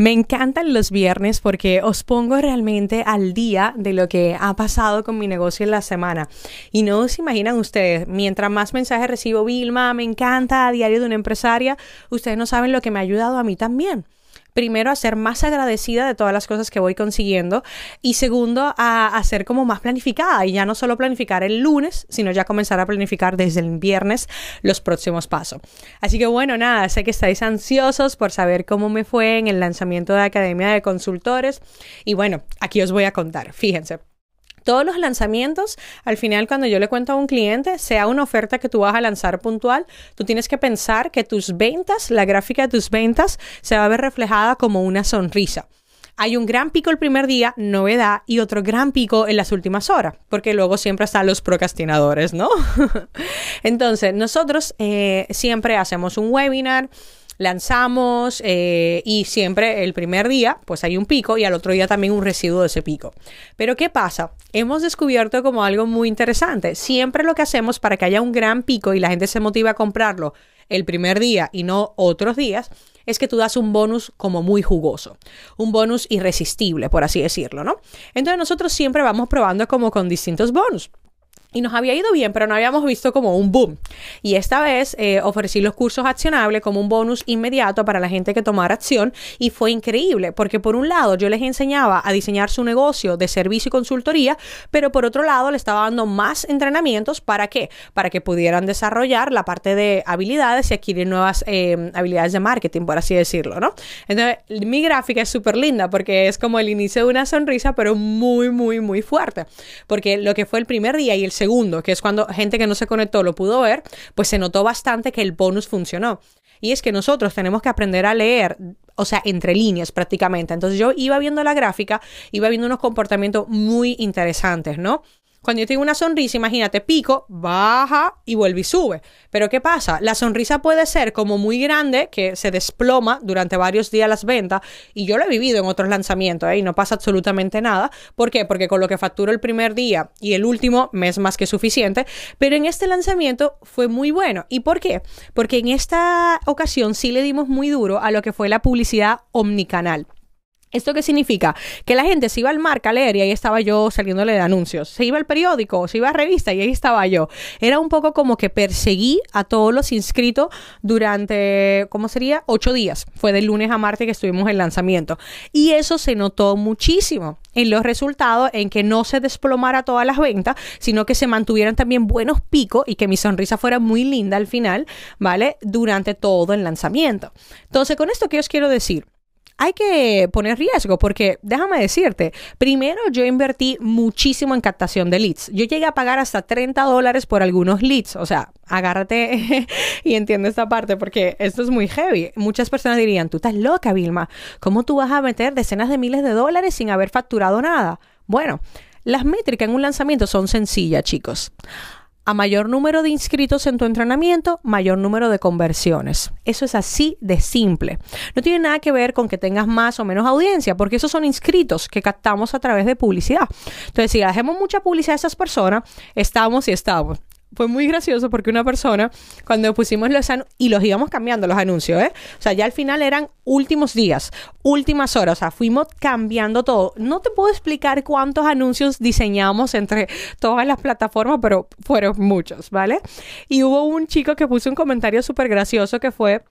Me encantan los viernes porque os pongo realmente al día de lo que ha pasado con mi negocio en la semana. Y no se imaginan ustedes, mientras más mensajes recibo, Vilma, me encanta a diario de una empresaria, ustedes no saben lo que me ha ayudado a mí también primero a ser más agradecida de todas las cosas que voy consiguiendo y segundo a, ser como más planificada y ya no solo planificar el lunes, sino ya comenzar a planificar desde el viernes los próximos pasos. Así que bueno, nada, sé que estáis ansiosos por saber cómo me fue en el lanzamiento de Academia de Consultores y bueno, aquí os voy a contar, fíjense. Todos los lanzamientos, al final cuando yo le cuento a un cliente, sea una oferta que tú vas a lanzar puntual, tú tienes que pensar que tus ventas, la gráfica de tus ventas, se va a ver reflejada como una sonrisa. Hay un gran pico el primer día, novedad, y otro gran pico en las últimas horas, porque luego siempre están los procrastinadores, ¿no? Entonces, nosotros eh, siempre hacemos un webinar, lanzamos eh, y siempre el primer día pues hay un pico y al otro día también un residuo de ese pico. Pero ¿qué pasa? Hemos descubierto como algo muy interesante. Siempre lo que hacemos para que haya un gran pico y la gente se motive a comprarlo el primer día y no otros días, es que tú das un bonus como muy jugoso, un bonus irresistible, por así decirlo, ¿no? Entonces nosotros siempre vamos probando como con distintos bonus. Y nos había ido bien, pero no habíamos visto como un boom. Y esta vez eh, ofrecí los cursos accionables como un bonus inmediato para la gente que tomara acción y fue increíble porque por un lado yo les enseñaba a diseñar su negocio de servicio y consultoría, pero por otro lado le estaba dando más entrenamientos para qué? Para que pudieran desarrollar la parte de habilidades y adquirir nuevas eh, habilidades de marketing, por así decirlo, ¿no? Entonces mi gráfica es súper linda porque es como el inicio de una sonrisa, pero muy, muy, muy fuerte. Porque lo que fue el primer día y el segundo, que es cuando gente que no se conectó lo pudo ver, pues se notó bastante que el bonus funcionó. Y es que nosotros tenemos que aprender a leer, o sea, entre líneas prácticamente. Entonces yo iba viendo la gráfica, iba viendo unos comportamientos muy interesantes, ¿no? Cuando yo tengo una sonrisa, imagínate, pico, baja y vuelve y sube. Pero ¿qué pasa? La sonrisa puede ser como muy grande, que se desploma durante varios días las ventas, y yo lo he vivido en otros lanzamientos, ¿eh? y no pasa absolutamente nada. ¿Por qué? Porque con lo que facturo el primer día y el último me es más que suficiente, pero en este lanzamiento fue muy bueno. ¿Y por qué? Porque en esta ocasión sí le dimos muy duro a lo que fue la publicidad omnicanal. ¿Esto qué significa? Que la gente se iba al marca a leer y ahí estaba yo saliéndole de anuncios. Se iba al periódico, se iba a revista y ahí estaba yo. Era un poco como que perseguí a todos los inscritos durante, ¿cómo sería? Ocho días. Fue de lunes a martes que estuvimos en lanzamiento. Y eso se notó muchísimo en los resultados, en que no se desplomara todas las ventas, sino que se mantuvieran también buenos picos y que mi sonrisa fuera muy linda al final, ¿vale? Durante todo el lanzamiento. Entonces, con esto, ¿qué os quiero decir? Hay que poner riesgo porque déjame decirte, primero yo invertí muchísimo en captación de leads. Yo llegué a pagar hasta 30 dólares por algunos leads. O sea, agárrate y entiende esta parte porque esto es muy heavy. Muchas personas dirían, tú estás loca, Vilma. ¿Cómo tú vas a meter decenas de miles de dólares sin haber facturado nada? Bueno, las métricas en un lanzamiento son sencillas, chicos. A mayor número de inscritos en tu entrenamiento, mayor número de conversiones. Eso es así de simple. No tiene nada que ver con que tengas más o menos audiencia, porque esos son inscritos que captamos a través de publicidad. Entonces, si hacemos mucha publicidad a esas personas, estamos y estamos fue muy gracioso porque una persona, cuando pusimos los anuncios, y los íbamos cambiando los anuncios, ¿eh? O sea, ya al final eran últimos días, últimas horas, o sea, fuimos cambiando todo. No te puedo explicar cuántos anuncios diseñamos entre todas las plataformas, pero fueron muchos, ¿vale? Y hubo un chico que puso un comentario súper gracioso que fue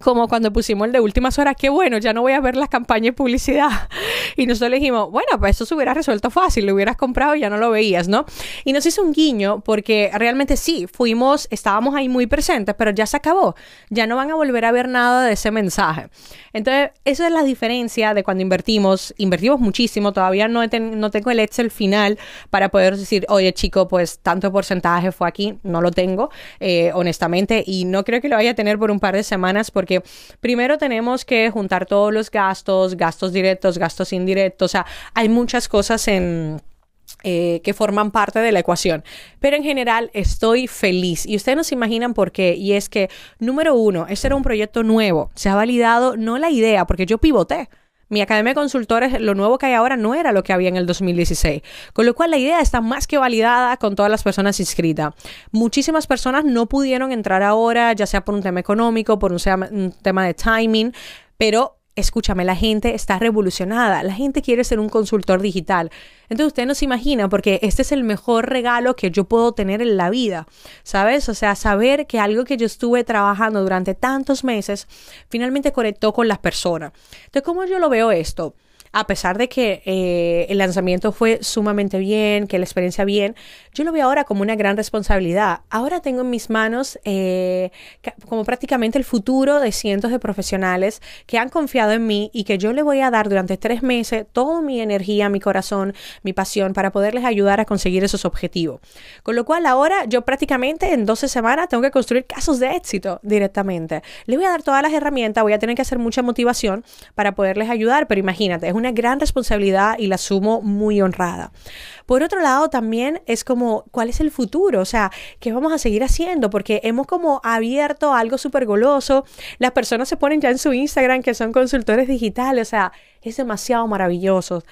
como cuando pusimos el de últimas horas, qué bueno, ya no voy a ver las campañas de publicidad. Y nosotros le dijimos, bueno, pues eso se hubiera resuelto fácil, lo hubieras comprado y ya no lo veías, ¿no? Y nos hizo un guiño porque realmente sí, fuimos, estábamos ahí muy presentes, pero ya se acabó, ya no van a volver a ver nada de ese mensaje. Entonces, esa es la diferencia de cuando invertimos, invertimos muchísimo, todavía no, no tengo el Excel final para poder decir, oye chico, pues tanto porcentaje fue aquí, no lo tengo, eh, honestamente, y no creo que lo vaya a tener por un par de semanas porque primero tenemos que juntar todos los gastos, gastos directos, gastos indirectos, o sea, hay muchas cosas en eh, que forman parte de la ecuación. Pero en general estoy feliz y ustedes no se imaginan por qué. Y es que, número uno, este era un proyecto nuevo. Se ha validado no la idea, porque yo pivoté. Mi academia de consultores, lo nuevo que hay ahora no era lo que había en el 2016. Con lo cual la idea está más que validada con todas las personas inscritas. Muchísimas personas no pudieron entrar ahora, ya sea por un tema económico, por un, un tema de timing, pero escúchame, la gente está revolucionada, la gente quiere ser un consultor digital. Entonces usted no se imagina porque este es el mejor regalo que yo puedo tener en la vida, ¿sabes? O sea, saber que algo que yo estuve trabajando durante tantos meses finalmente conectó con las personas. Entonces, ¿cómo yo lo veo esto? A pesar de que eh, el lanzamiento fue sumamente bien, que la experiencia bien, yo lo veo ahora como una gran responsabilidad. Ahora tengo en mis manos eh, como prácticamente el futuro de cientos de profesionales que han confiado en mí y que yo le voy a dar durante tres meses toda mi energía, mi corazón, mi pasión para poderles ayudar a conseguir esos objetivos. Con lo cual ahora yo prácticamente en 12 semanas tengo que construir casos de éxito directamente. Les voy a dar todas las herramientas, voy a tener que hacer mucha motivación para poderles ayudar, pero imagínate, es una gran responsabilidad y la asumo muy honrada. Por otro lado, también es como, ¿cuál es el futuro? O sea, ¿qué vamos a seguir haciendo? Porque hemos como abierto algo súper goloso. Las personas se ponen ya en su Instagram que son consultores digitales. O sea, es demasiado maravilloso.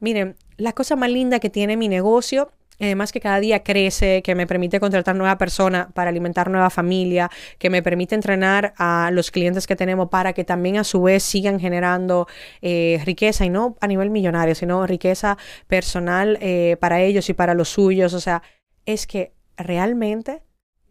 Miren, la cosa más linda que tiene mi negocio Además que cada día crece, que me permite contratar nueva persona para alimentar nueva familia, que me permite entrenar a los clientes que tenemos para que también a su vez sigan generando eh, riqueza y no a nivel millonario, sino riqueza personal eh, para ellos y para los suyos. O sea, es que realmente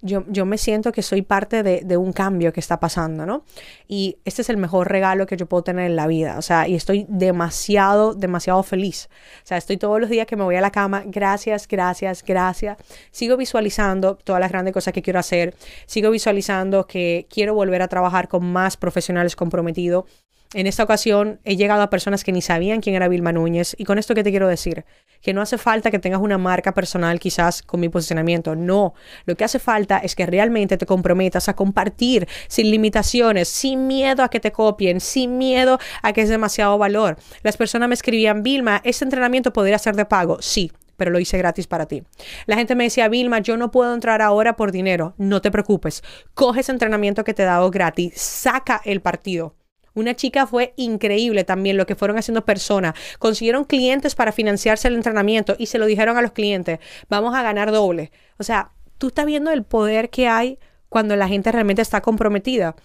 yo, yo, me siento que soy parte de, de, un cambio que está pasando, ¿no? Y este es el mejor regalo que yo puedo tener en la vida, o sea, y estoy demasiado, demasiado feliz. O sea, estoy todos los días que me voy a la cama, gracias, gracias, gracias. Sigo visualizando todas las grandes cosas que quiero hacer, sigo visualizando que quiero volver a trabajar con más profesionales comprometidos en esta ocasión he llegado a personas que ni sabían quién era Vilma Núñez y con esto que te quiero decir, que no hace falta que tengas una marca personal quizás con mi posicionamiento, no, lo que hace falta es que realmente te comprometas a compartir sin limitaciones, sin miedo a que te copien, sin miedo a que es demasiado valor. Las personas me escribían, Vilma, ¿este entrenamiento podría ser de pago? Sí, pero lo hice gratis para ti. La gente me decía, Vilma, yo no puedo entrar ahora por dinero. No te preocupes. Coge ese entrenamiento que te he dado gratis. Saca el partido. Una chica fue increíble también lo que fueron haciendo personas. Consiguieron clientes para financiarse el entrenamiento y se lo dijeron a los clientes, vamos a ganar doble. O sea, tú estás viendo el poder que hay cuando la gente realmente está comprometida.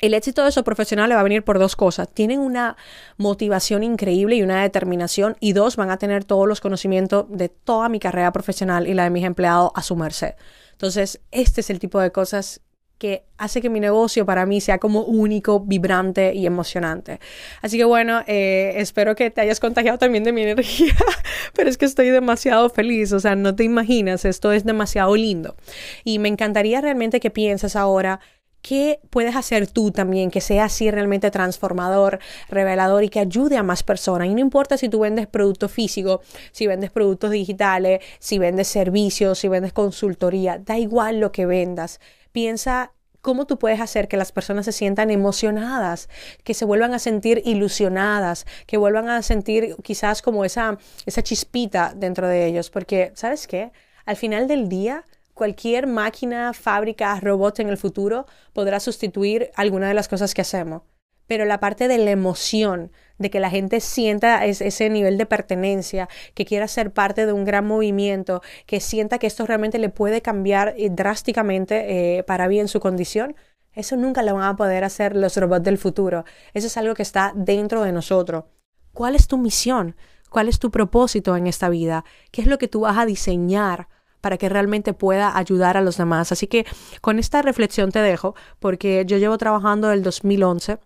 El éxito de esos profesionales va a venir por dos cosas. Tienen una motivación increíble y una determinación. Y dos, van a tener todos los conocimientos de toda mi carrera profesional y la de mis empleados a su merced. Entonces, este es el tipo de cosas que hace que mi negocio para mí sea como único, vibrante y emocionante. Así que bueno, eh, espero que te hayas contagiado también de mi energía, pero es que estoy demasiado feliz, o sea, no te imaginas, esto es demasiado lindo. Y me encantaría realmente que pienses ahora ¿Qué puedes hacer tú también que sea así realmente transformador, revelador y que ayude a más personas? Y no importa si tú vendes productos físicos, si vendes productos digitales, si vendes servicios, si vendes consultoría, da igual lo que vendas piensa cómo tú puedes hacer que las personas se sientan emocionadas, que se vuelvan a sentir ilusionadas, que vuelvan a sentir quizás como esa, esa chispita dentro de ellos, porque, ¿sabes qué? Al final del día, cualquier máquina, fábrica, robot en el futuro podrá sustituir alguna de las cosas que hacemos pero la parte de la emoción, de que la gente sienta ese nivel de pertenencia, que quiera ser parte de un gran movimiento, que sienta que esto realmente le puede cambiar eh, drásticamente eh, para bien su condición, eso nunca lo van a poder hacer los robots del futuro. Eso es algo que está dentro de nosotros. ¿Cuál es tu misión? ¿Cuál es tu propósito en esta vida? ¿Qué es lo que tú vas a diseñar para que realmente pueda ayudar a los demás? Así que con esta reflexión te dejo, porque yo llevo trabajando el 2011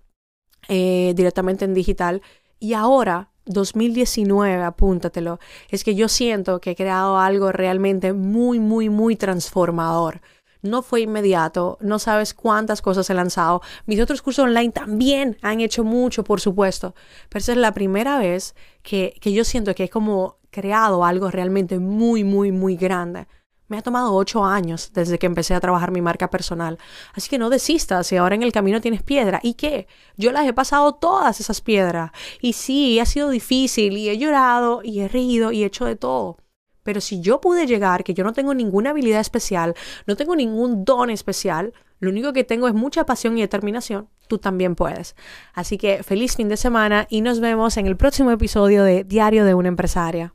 eh, directamente en digital. Y ahora, 2019, apúntatelo, es que yo siento que he creado algo realmente muy, muy, muy transformador. No fue inmediato, no sabes cuántas cosas he lanzado. Mis otros cursos online también han hecho mucho, por supuesto, pero esa es la primera vez que, que yo siento que he como creado algo realmente muy, muy, muy grande. Me ha tomado ocho años desde que empecé a trabajar mi marca personal. Así que no desistas si ahora en el camino tienes piedra. ¿Y qué? Yo las he pasado todas esas piedras. Y sí, ha sido difícil y he llorado y he reído y he hecho de todo. Pero si yo pude llegar, que yo no tengo ninguna habilidad especial, no tengo ningún don especial, lo único que tengo es mucha pasión y determinación, tú también puedes. Así que feliz fin de semana y nos vemos en el próximo episodio de Diario de una empresaria.